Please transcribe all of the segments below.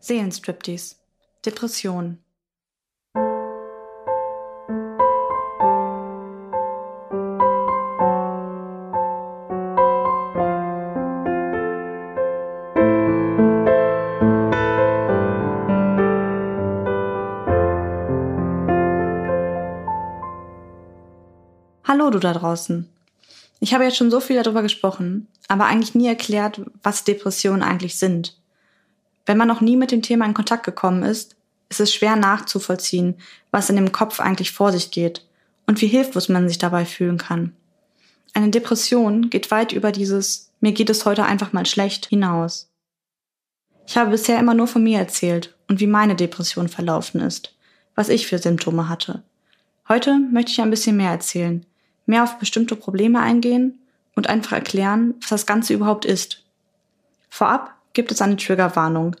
Seelenstriptease. Depression. Hallo du da draußen. Ich habe jetzt schon so viel darüber gesprochen, aber eigentlich nie erklärt, was Depressionen eigentlich sind. Wenn man noch nie mit dem Thema in Kontakt gekommen ist, ist es schwer nachzuvollziehen, was in dem Kopf eigentlich vor sich geht und wie hilflos man sich dabei fühlen kann. Eine Depression geht weit über dieses mir geht es heute einfach mal schlecht hinaus. Ich habe bisher immer nur von mir erzählt und wie meine Depression verlaufen ist, was ich für Symptome hatte. Heute möchte ich ein bisschen mehr erzählen, mehr auf bestimmte Probleme eingehen und einfach erklären, was das Ganze überhaupt ist. Vorab gibt es eine Triggerwarnung.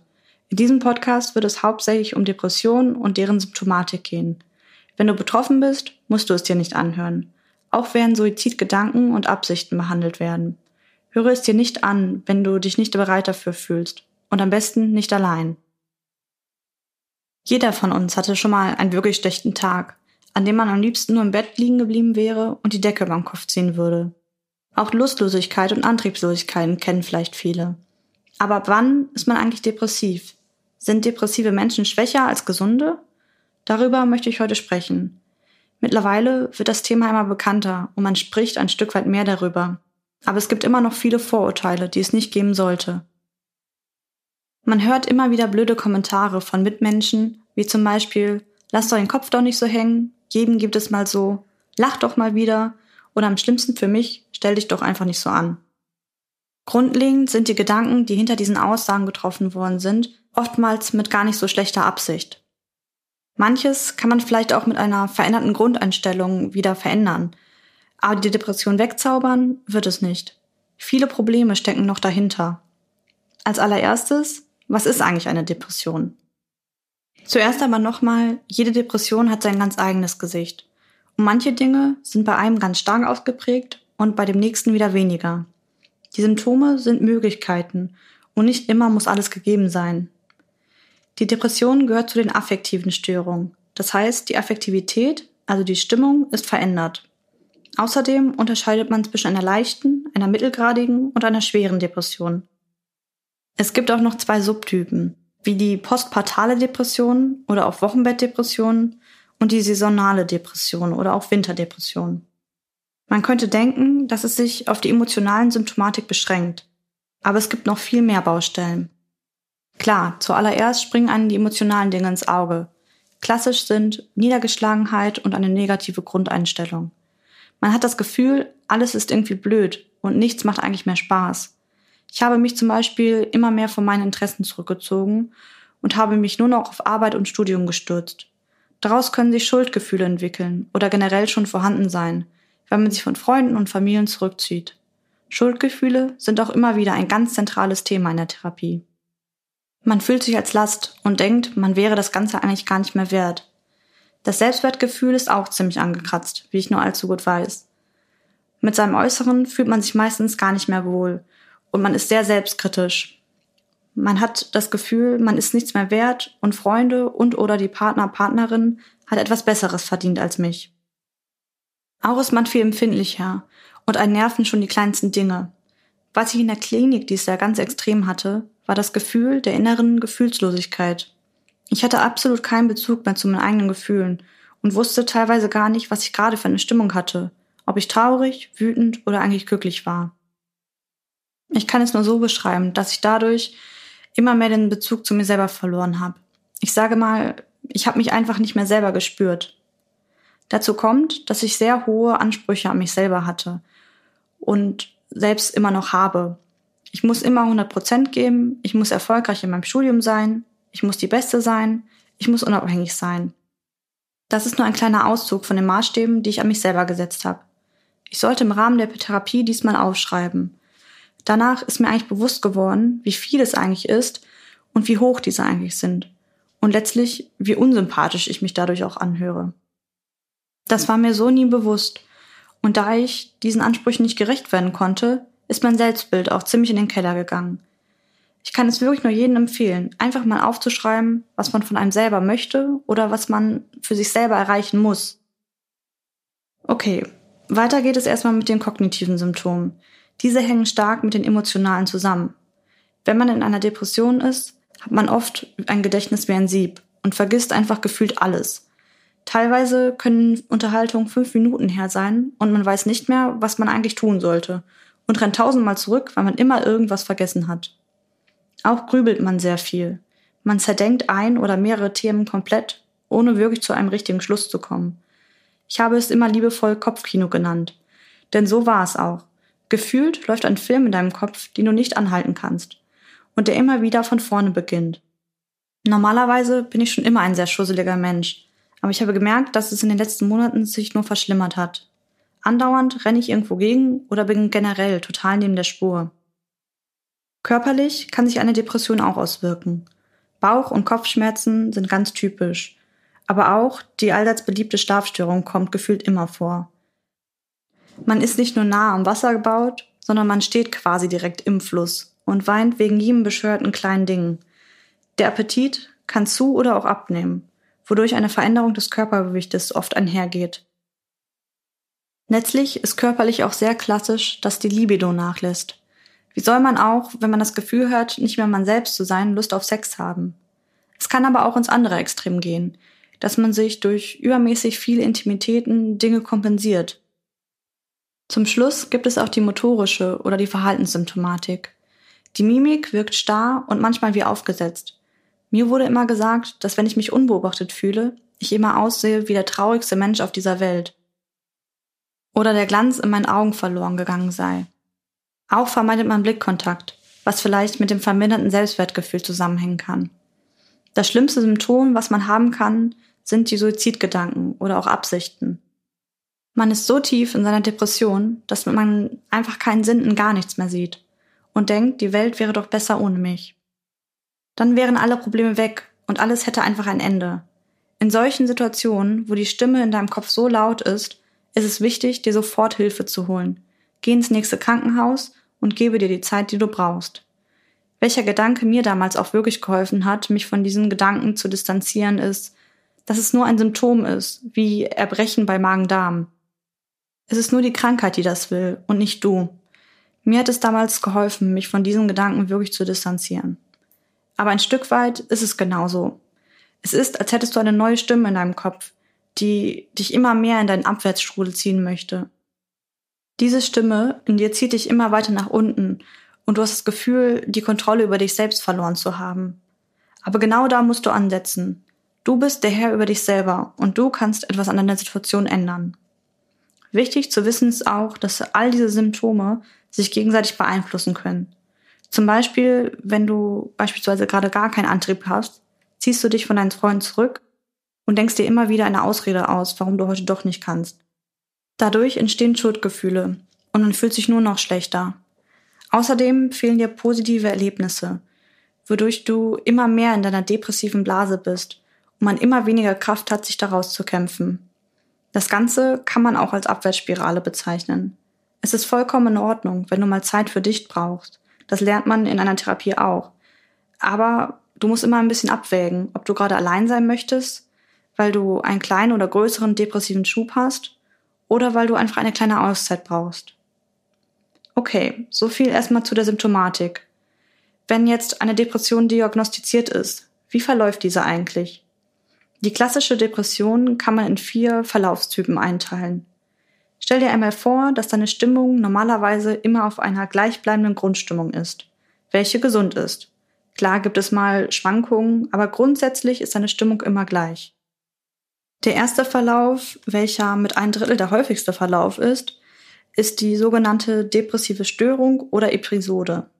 In diesem Podcast wird es hauptsächlich um Depressionen und deren Symptomatik gehen. Wenn du betroffen bist, musst du es dir nicht anhören. Auch werden Suizidgedanken und Absichten behandelt werden. Höre es dir nicht an, wenn du dich nicht bereit dafür fühlst. Und am besten nicht allein. Jeder von uns hatte schon mal einen wirklich schlechten Tag, an dem man am liebsten nur im Bett liegen geblieben wäre und die Decke beim Kopf ziehen würde. Auch Lustlosigkeit und Antriebslosigkeiten kennen vielleicht viele. Aber ab wann ist man eigentlich depressiv? Sind depressive Menschen schwächer als gesunde? Darüber möchte ich heute sprechen. Mittlerweile wird das Thema immer bekannter und man spricht ein Stück weit mehr darüber. Aber es gibt immer noch viele Vorurteile, die es nicht geben sollte. Man hört immer wieder blöde Kommentare von Mitmenschen, wie zum Beispiel, lass doch den Kopf doch nicht so hängen, jedem gibt es mal so, lach doch mal wieder oder am schlimmsten für mich, stell dich doch einfach nicht so an. Grundlegend sind die Gedanken, die hinter diesen Aussagen getroffen worden sind, oftmals mit gar nicht so schlechter Absicht. Manches kann man vielleicht auch mit einer veränderten Grundeinstellung wieder verändern, aber die Depression wegzaubern wird es nicht. Viele Probleme stecken noch dahinter. Als allererstes, was ist eigentlich eine Depression? Zuerst aber nochmal, jede Depression hat sein ganz eigenes Gesicht. Und manche Dinge sind bei einem ganz stark ausgeprägt und bei dem nächsten wieder weniger. Die Symptome sind Möglichkeiten und nicht immer muss alles gegeben sein. Die Depression gehört zu den affektiven Störungen. Das heißt, die Affektivität, also die Stimmung, ist verändert. Außerdem unterscheidet man zwischen einer leichten, einer mittelgradigen und einer schweren Depression. Es gibt auch noch zwei Subtypen, wie die postpartale Depression oder auch Wochenbettdepression und die saisonale Depression oder auch Winterdepression. Man könnte denken, dass es sich auf die emotionalen Symptomatik beschränkt. Aber es gibt noch viel mehr Baustellen. Klar, zuallererst springen einem die emotionalen Dinge ins Auge. Klassisch sind Niedergeschlagenheit und eine negative Grundeinstellung. Man hat das Gefühl, alles ist irgendwie blöd und nichts macht eigentlich mehr Spaß. Ich habe mich zum Beispiel immer mehr von meinen Interessen zurückgezogen und habe mich nur noch auf Arbeit und Studium gestürzt. Daraus können sich Schuldgefühle entwickeln oder generell schon vorhanden sein, wenn man sich von Freunden und Familien zurückzieht. Schuldgefühle sind auch immer wieder ein ganz zentrales Thema in der Therapie. Man fühlt sich als Last und denkt, man wäre das Ganze eigentlich gar nicht mehr wert. Das Selbstwertgefühl ist auch ziemlich angekratzt, wie ich nur allzu gut weiß. Mit seinem Äußeren fühlt man sich meistens gar nicht mehr wohl und man ist sehr selbstkritisch. Man hat das Gefühl, man ist nichts mehr wert und Freunde und oder die Partner, Partnerin hat etwas Besseres verdient als mich. Auch ist man viel empfindlicher und einen nerven schon die kleinsten Dinge. Was ich in der Klinik dies Jahr ganz extrem hatte, war das Gefühl der inneren Gefühlslosigkeit. Ich hatte absolut keinen Bezug mehr zu meinen eigenen Gefühlen und wusste teilweise gar nicht, was ich gerade für eine Stimmung hatte, ob ich traurig, wütend oder eigentlich glücklich war. Ich kann es nur so beschreiben, dass ich dadurch immer mehr den Bezug zu mir selber verloren habe. Ich sage mal, ich habe mich einfach nicht mehr selber gespürt. Dazu kommt, dass ich sehr hohe Ansprüche an mich selber hatte und selbst immer noch habe. Ich muss immer 100 Prozent geben, ich muss erfolgreich in meinem Studium sein, ich muss die Beste sein, ich muss unabhängig sein. Das ist nur ein kleiner Auszug von den Maßstäben, die ich an mich selber gesetzt habe. Ich sollte im Rahmen der Therapie diesmal aufschreiben. Danach ist mir eigentlich bewusst geworden, wie viel es eigentlich ist und wie hoch diese eigentlich sind. Und letztlich, wie unsympathisch ich mich dadurch auch anhöre. Das war mir so nie bewusst. Und da ich diesen Ansprüchen nicht gerecht werden konnte, ist mein Selbstbild auch ziemlich in den Keller gegangen. Ich kann es wirklich nur jedem empfehlen, einfach mal aufzuschreiben, was man von einem selber möchte oder was man für sich selber erreichen muss. Okay, weiter geht es erstmal mit den kognitiven Symptomen. Diese hängen stark mit den emotionalen zusammen. Wenn man in einer Depression ist, hat man oft ein Gedächtnis wie ein Sieb und vergisst einfach gefühlt alles. Teilweise können Unterhaltungen fünf Minuten her sein und man weiß nicht mehr, was man eigentlich tun sollte und rennt tausendmal zurück, weil man immer irgendwas vergessen hat. Auch grübelt man sehr viel. Man zerdenkt ein oder mehrere Themen komplett, ohne wirklich zu einem richtigen Schluss zu kommen. Ich habe es immer liebevoll Kopfkino genannt. Denn so war es auch. Gefühlt läuft ein Film in deinem Kopf, den du nicht anhalten kannst. Und der immer wieder von vorne beginnt. Normalerweise bin ich schon immer ein sehr schusseliger Mensch. Aber ich habe gemerkt, dass es in den letzten Monaten sich nur verschlimmert hat. Andauernd renne ich irgendwo gegen oder bin generell total neben der Spur. Körperlich kann sich eine Depression auch auswirken. Bauch- und Kopfschmerzen sind ganz typisch. Aber auch die allseits beliebte Schlafstörung kommt gefühlt immer vor. Man ist nicht nur nah am Wasser gebaut, sondern man steht quasi direkt im Fluss und weint wegen jedem bescheuerten kleinen Ding. Der Appetit kann zu oder auch abnehmen, wodurch eine Veränderung des Körpergewichtes oft einhergeht. Letztlich ist körperlich auch sehr klassisch, dass die Libido nachlässt. Wie soll man auch, wenn man das Gefühl hat, nicht mehr man selbst zu sein, Lust auf Sex haben? Es kann aber auch ins andere Extrem gehen, dass man sich durch übermäßig viele Intimitäten Dinge kompensiert. Zum Schluss gibt es auch die motorische oder die Verhaltenssymptomatik. Die Mimik wirkt starr und manchmal wie aufgesetzt. Mir wurde immer gesagt, dass wenn ich mich unbeobachtet fühle, ich immer aussehe wie der traurigste Mensch auf dieser Welt. Oder der Glanz in meinen Augen verloren gegangen sei. Auch vermeidet man Blickkontakt, was vielleicht mit dem verminderten Selbstwertgefühl zusammenhängen kann. Das schlimmste Symptom, was man haben kann, sind die Suizidgedanken oder auch Absichten. Man ist so tief in seiner Depression, dass man einfach keinen Sinn in gar nichts mehr sieht und denkt, die Welt wäre doch besser ohne mich. Dann wären alle Probleme weg und alles hätte einfach ein Ende. In solchen Situationen, wo die Stimme in deinem Kopf so laut ist, ist es wichtig, dir sofort Hilfe zu holen. Geh ins nächste Krankenhaus und gebe dir die Zeit, die du brauchst. Welcher Gedanke mir damals auch wirklich geholfen hat, mich von diesen Gedanken zu distanzieren, ist, dass es nur ein Symptom ist, wie Erbrechen bei Magen-Darm. Es ist nur die Krankheit, die das will und nicht du. Mir hat es damals geholfen, mich von diesen Gedanken wirklich zu distanzieren. Aber ein Stück weit ist es genauso. Es ist, als hättest du eine neue Stimme in deinem Kopf, die dich immer mehr in deinen Abwärtsstrudel ziehen möchte. Diese Stimme in dir zieht dich immer weiter nach unten und du hast das Gefühl, die Kontrolle über dich selbst verloren zu haben. Aber genau da musst du ansetzen. Du bist der Herr über dich selber und du kannst etwas an deiner Situation ändern. Wichtig zu wissen ist auch, dass all diese Symptome sich gegenseitig beeinflussen können. Zum Beispiel, wenn du beispielsweise gerade gar keinen Antrieb hast, ziehst du dich von deinen Freunden zurück und denkst dir immer wieder eine Ausrede aus, warum du heute doch nicht kannst. Dadurch entstehen Schuldgefühle und man fühlt sich nur noch schlechter. Außerdem fehlen dir positive Erlebnisse, wodurch du immer mehr in deiner depressiven Blase bist und man immer weniger Kraft hat, sich daraus zu kämpfen. Das Ganze kann man auch als Abwärtsspirale bezeichnen. Es ist vollkommen in Ordnung, wenn du mal Zeit für dich brauchst. Das lernt man in einer Therapie auch. Aber du musst immer ein bisschen abwägen, ob du gerade allein sein möchtest, weil du einen kleinen oder größeren depressiven Schub hast oder weil du einfach eine kleine Auszeit brauchst. Okay, so viel erstmal zu der Symptomatik. Wenn jetzt eine Depression diagnostiziert ist, wie verläuft diese eigentlich? Die klassische Depression kann man in vier Verlaufstypen einteilen. Stell dir einmal vor, dass deine Stimmung normalerweise immer auf einer gleichbleibenden Grundstimmung ist, welche gesund ist. Klar gibt es mal Schwankungen, aber grundsätzlich ist deine Stimmung immer gleich. Der erste Verlauf, welcher mit ein Drittel der häufigste Verlauf ist, ist die sogenannte depressive Störung oder Episode.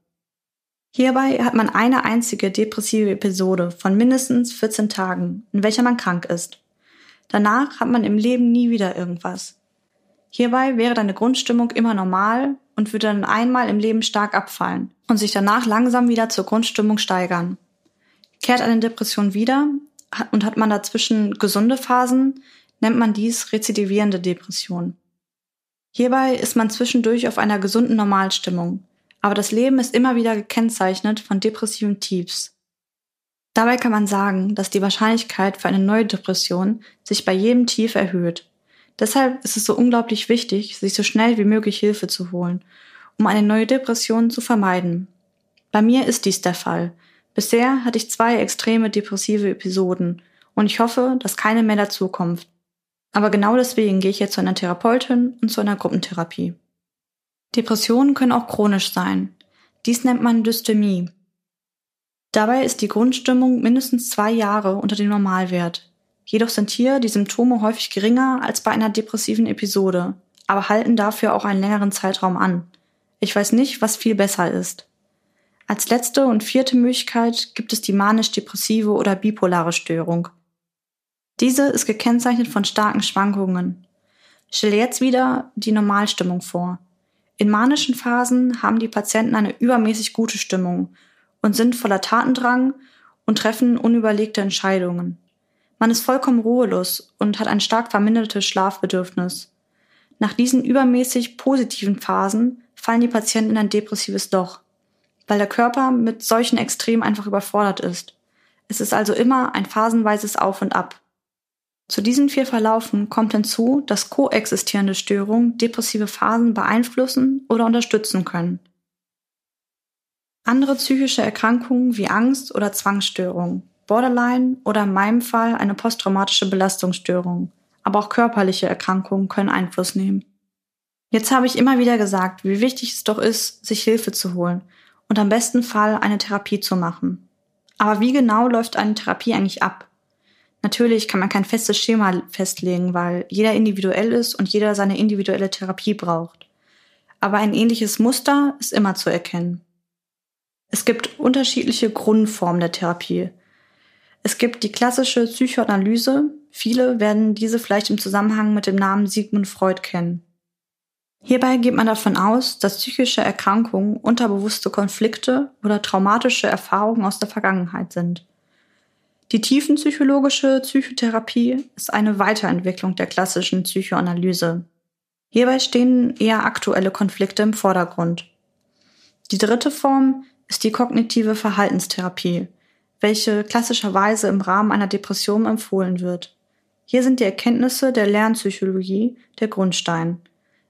Hierbei hat man eine einzige depressive Episode von mindestens 14 Tagen, in welcher man krank ist. Danach hat man im Leben nie wieder irgendwas. Hierbei wäre deine Grundstimmung immer normal und würde dann einmal im Leben stark abfallen und sich danach langsam wieder zur Grundstimmung steigern. Kehrt eine Depression wieder, und hat man dazwischen gesunde Phasen, nennt man dies rezidivierende Depression. Hierbei ist man zwischendurch auf einer gesunden Normalstimmung, aber das Leben ist immer wieder gekennzeichnet von depressiven Tiefs. Dabei kann man sagen, dass die Wahrscheinlichkeit für eine neue Depression sich bei jedem Tief erhöht. Deshalb ist es so unglaublich wichtig, sich so schnell wie möglich Hilfe zu holen, um eine neue Depression zu vermeiden. Bei mir ist dies der Fall. Bisher hatte ich zwei extreme depressive Episoden und ich hoffe, dass keine mehr dazukommt. Aber genau deswegen gehe ich jetzt zu einer Therapeutin und zu einer Gruppentherapie. Depressionen können auch chronisch sein. Dies nennt man Dystemie. Dabei ist die Grundstimmung mindestens zwei Jahre unter dem Normalwert. Jedoch sind hier die Symptome häufig geringer als bei einer depressiven Episode, aber halten dafür auch einen längeren Zeitraum an. Ich weiß nicht, was viel besser ist. Als letzte und vierte Möglichkeit gibt es die manisch-depressive oder bipolare Störung. Diese ist gekennzeichnet von starken Schwankungen. Stelle jetzt wieder die Normalstimmung vor. In manischen Phasen haben die Patienten eine übermäßig gute Stimmung und sind voller Tatendrang und treffen unüberlegte Entscheidungen. Man ist vollkommen ruhelos und hat ein stark vermindertes Schlafbedürfnis. Nach diesen übermäßig positiven Phasen fallen die Patienten in ein depressives Loch, weil der Körper mit solchen Extremen einfach überfordert ist. Es ist also immer ein phasenweises Auf und Ab. Zu diesen vier Verlaufen kommt hinzu, dass koexistierende Störungen depressive Phasen beeinflussen oder unterstützen können. Andere psychische Erkrankungen wie Angst oder Zwangsstörungen, Borderline oder in meinem Fall eine posttraumatische Belastungsstörung, aber auch körperliche Erkrankungen können Einfluss nehmen. Jetzt habe ich immer wieder gesagt, wie wichtig es doch ist, sich Hilfe zu holen und am besten Fall eine Therapie zu machen. Aber wie genau läuft eine Therapie eigentlich ab? Natürlich kann man kein festes Schema festlegen, weil jeder individuell ist und jeder seine individuelle Therapie braucht. Aber ein ähnliches Muster ist immer zu erkennen. Es gibt unterschiedliche Grundformen der Therapie. Es gibt die klassische Psychoanalyse. Viele werden diese vielleicht im Zusammenhang mit dem Namen Sigmund Freud kennen. Hierbei geht man davon aus, dass psychische Erkrankungen unterbewusste Konflikte oder traumatische Erfahrungen aus der Vergangenheit sind. Die tiefenpsychologische Psychotherapie ist eine Weiterentwicklung der klassischen Psychoanalyse. Hierbei stehen eher aktuelle Konflikte im Vordergrund. Die dritte Form ist die kognitive Verhaltenstherapie, welche klassischerweise im Rahmen einer Depression empfohlen wird. Hier sind die Erkenntnisse der Lernpsychologie der Grundstein.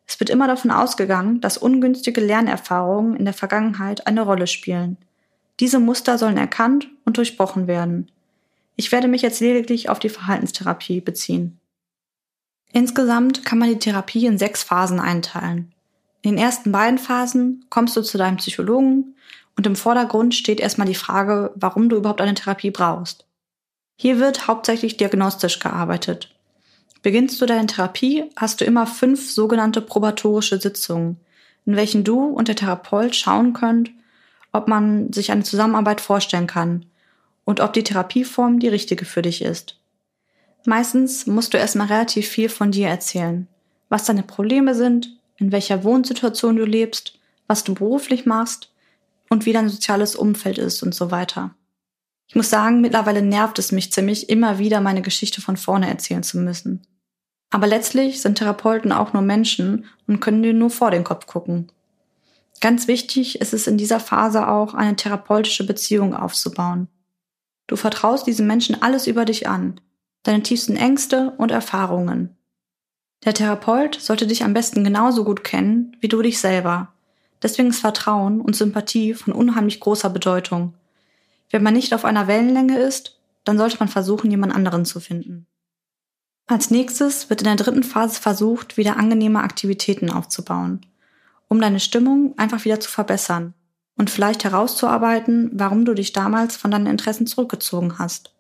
Es wird immer davon ausgegangen, dass ungünstige Lernerfahrungen in der Vergangenheit eine Rolle spielen. Diese Muster sollen erkannt und durchbrochen werden. Ich werde mich jetzt lediglich auf die Verhaltenstherapie beziehen. Insgesamt kann man die Therapie in sechs Phasen einteilen. In den ersten beiden Phasen kommst du zu deinem Psychologen und im Vordergrund steht erstmal die Frage, warum du überhaupt eine Therapie brauchst. Hier wird hauptsächlich diagnostisch gearbeitet. Beginnst du deine Therapie, hast du immer fünf sogenannte probatorische Sitzungen, in welchen du und der Therapeut schauen könnt, ob man sich eine Zusammenarbeit vorstellen kann und ob die Therapieform die richtige für dich ist. Meistens musst du erstmal relativ viel von dir erzählen, was deine Probleme sind, in welcher Wohnsituation du lebst, was du beruflich machst und wie dein soziales Umfeld ist und so weiter. Ich muss sagen, mittlerweile nervt es mich ziemlich, immer wieder meine Geschichte von vorne erzählen zu müssen. Aber letztlich sind Therapeuten auch nur Menschen und können dir nur vor den Kopf gucken. Ganz wichtig ist es in dieser Phase auch, eine therapeutische Beziehung aufzubauen. Du vertraust diesem Menschen alles über dich an, deine tiefsten Ängste und Erfahrungen. Der Therapeut sollte dich am besten genauso gut kennen wie du dich selber. Deswegen ist Vertrauen und Sympathie von unheimlich großer Bedeutung. Wenn man nicht auf einer Wellenlänge ist, dann sollte man versuchen, jemand anderen zu finden. Als nächstes wird in der dritten Phase versucht, wieder angenehme Aktivitäten aufzubauen, um deine Stimmung einfach wieder zu verbessern und vielleicht herauszuarbeiten, warum du dich damals von deinen Interessen zurückgezogen hast.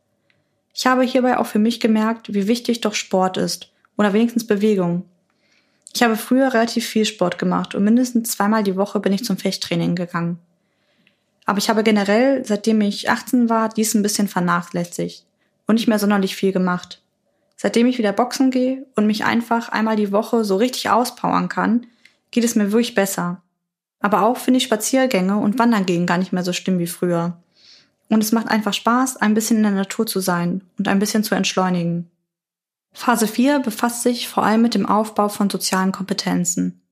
Ich habe hierbei auch für mich gemerkt, wie wichtig doch Sport ist oder wenigstens Bewegung. Ich habe früher relativ viel Sport gemacht und mindestens zweimal die Woche bin ich zum Fechttraining gegangen. Aber ich habe generell, seitdem ich 18 war, dies ein bisschen vernachlässigt und nicht mehr sonderlich viel gemacht. Seitdem ich wieder boxen gehe und mich einfach einmal die Woche so richtig auspowern kann, geht es mir wirklich besser. Aber auch finde ich Spaziergänge und Wandern gehen gar nicht mehr so schlimm wie früher. Und es macht einfach Spaß, ein bisschen in der Natur zu sein und ein bisschen zu entschleunigen. Phase 4 befasst sich vor allem mit dem Aufbau von sozialen Kompetenzen.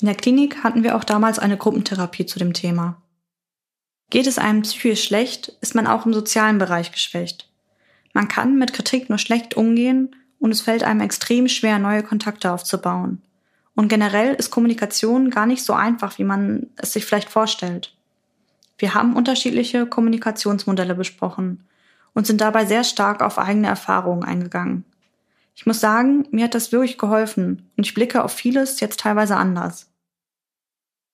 In der Klinik hatten wir auch damals eine Gruppentherapie zu dem Thema. Geht es einem psychisch schlecht, ist man auch im sozialen Bereich geschwächt. Man kann mit Kritik nur schlecht umgehen und es fällt einem extrem schwer, neue Kontakte aufzubauen. Und generell ist Kommunikation gar nicht so einfach, wie man es sich vielleicht vorstellt. Wir haben unterschiedliche Kommunikationsmodelle besprochen und sind dabei sehr stark auf eigene Erfahrungen eingegangen. Ich muss sagen, mir hat das wirklich geholfen und ich blicke auf vieles jetzt teilweise anders.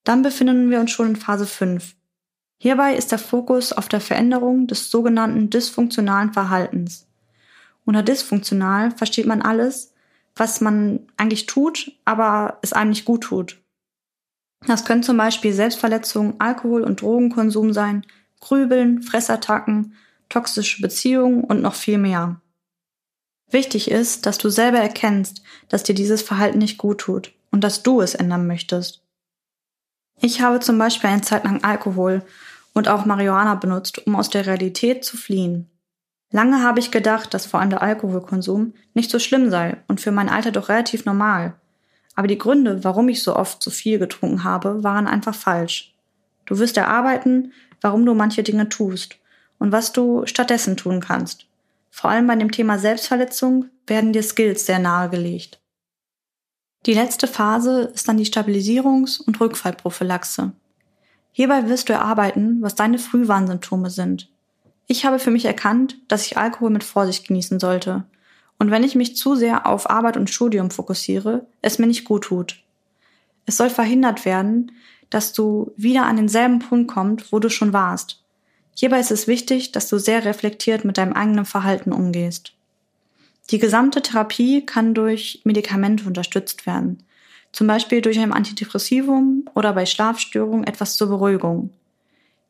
Dann befinden wir uns schon in Phase 5, Hierbei ist der Fokus auf der Veränderung des sogenannten dysfunktionalen Verhaltens. Unter dysfunktional versteht man alles, was man eigentlich tut, aber es einem nicht gut tut. Das können zum Beispiel Selbstverletzungen, Alkohol- und Drogenkonsum sein, Grübeln, Fressattacken, toxische Beziehungen und noch viel mehr. Wichtig ist, dass du selber erkennst, dass dir dieses Verhalten nicht gut tut und dass du es ändern möchtest. Ich habe zum Beispiel eine Zeit lang Alkohol und auch Marihuana benutzt, um aus der Realität zu fliehen. Lange habe ich gedacht, dass vor allem der Alkoholkonsum nicht so schlimm sei und für mein Alter doch relativ normal. Aber die Gründe, warum ich so oft so viel getrunken habe, waren einfach falsch. Du wirst erarbeiten, warum du manche Dinge tust und was du stattdessen tun kannst. Vor allem bei dem Thema Selbstverletzung werden dir Skills sehr nahegelegt. Die letzte Phase ist dann die Stabilisierungs- und Rückfallprophylaxe. Hierbei wirst du erarbeiten, was deine Frühwarnsymptome sind. Ich habe für mich erkannt, dass ich Alkohol mit Vorsicht genießen sollte. Und wenn ich mich zu sehr auf Arbeit und Studium fokussiere, es mir nicht gut tut. Es soll verhindert werden, dass du wieder an denselben Punkt kommst, wo du schon warst. Hierbei ist es wichtig, dass du sehr reflektiert mit deinem eigenen Verhalten umgehst. Die gesamte Therapie kann durch Medikamente unterstützt werden, zum Beispiel durch ein Antidepressivum oder bei Schlafstörungen etwas zur Beruhigung.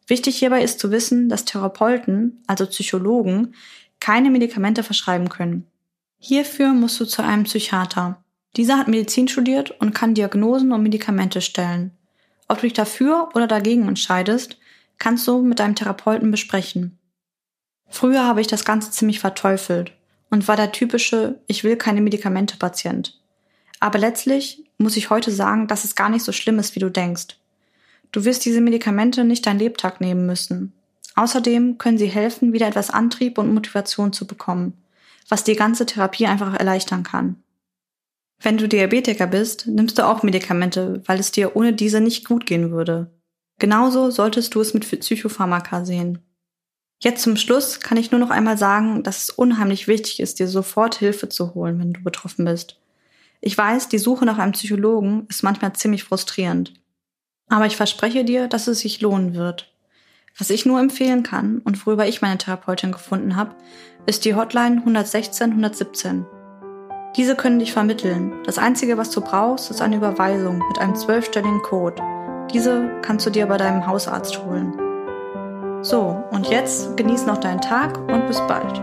Wichtig hierbei ist zu wissen, dass Therapeuten, also Psychologen, keine Medikamente verschreiben können. Hierfür musst du zu einem Psychiater. Dieser hat Medizin studiert und kann Diagnosen und Medikamente stellen. Ob du dich dafür oder dagegen entscheidest, kannst du mit deinem Therapeuten besprechen. Früher habe ich das Ganze ziemlich verteufelt und war der typische Ich will keine Medikamente Patient. Aber letztlich muss ich heute sagen, dass es gar nicht so schlimm ist, wie du denkst. Du wirst diese Medikamente nicht dein Lebtag nehmen müssen. Außerdem können sie helfen, wieder etwas Antrieb und Motivation zu bekommen, was die ganze Therapie einfach erleichtern kann. Wenn du Diabetiker bist, nimmst du auch Medikamente, weil es dir ohne diese nicht gut gehen würde. Genauso solltest du es mit Psychopharmaka sehen. Jetzt zum Schluss kann ich nur noch einmal sagen, dass es unheimlich wichtig ist, dir sofort Hilfe zu holen, wenn du betroffen bist. Ich weiß, die Suche nach einem Psychologen ist manchmal ziemlich frustrierend. Aber ich verspreche dir, dass es sich lohnen wird. Was ich nur empfehlen kann und worüber ich meine Therapeutin gefunden habe, ist die Hotline 116 117. Diese können dich vermitteln. Das Einzige, was du brauchst, ist eine Überweisung mit einem zwölfstelligen Code. Diese kannst du dir bei deinem Hausarzt holen. So, und jetzt genieß noch deinen Tag und bis bald.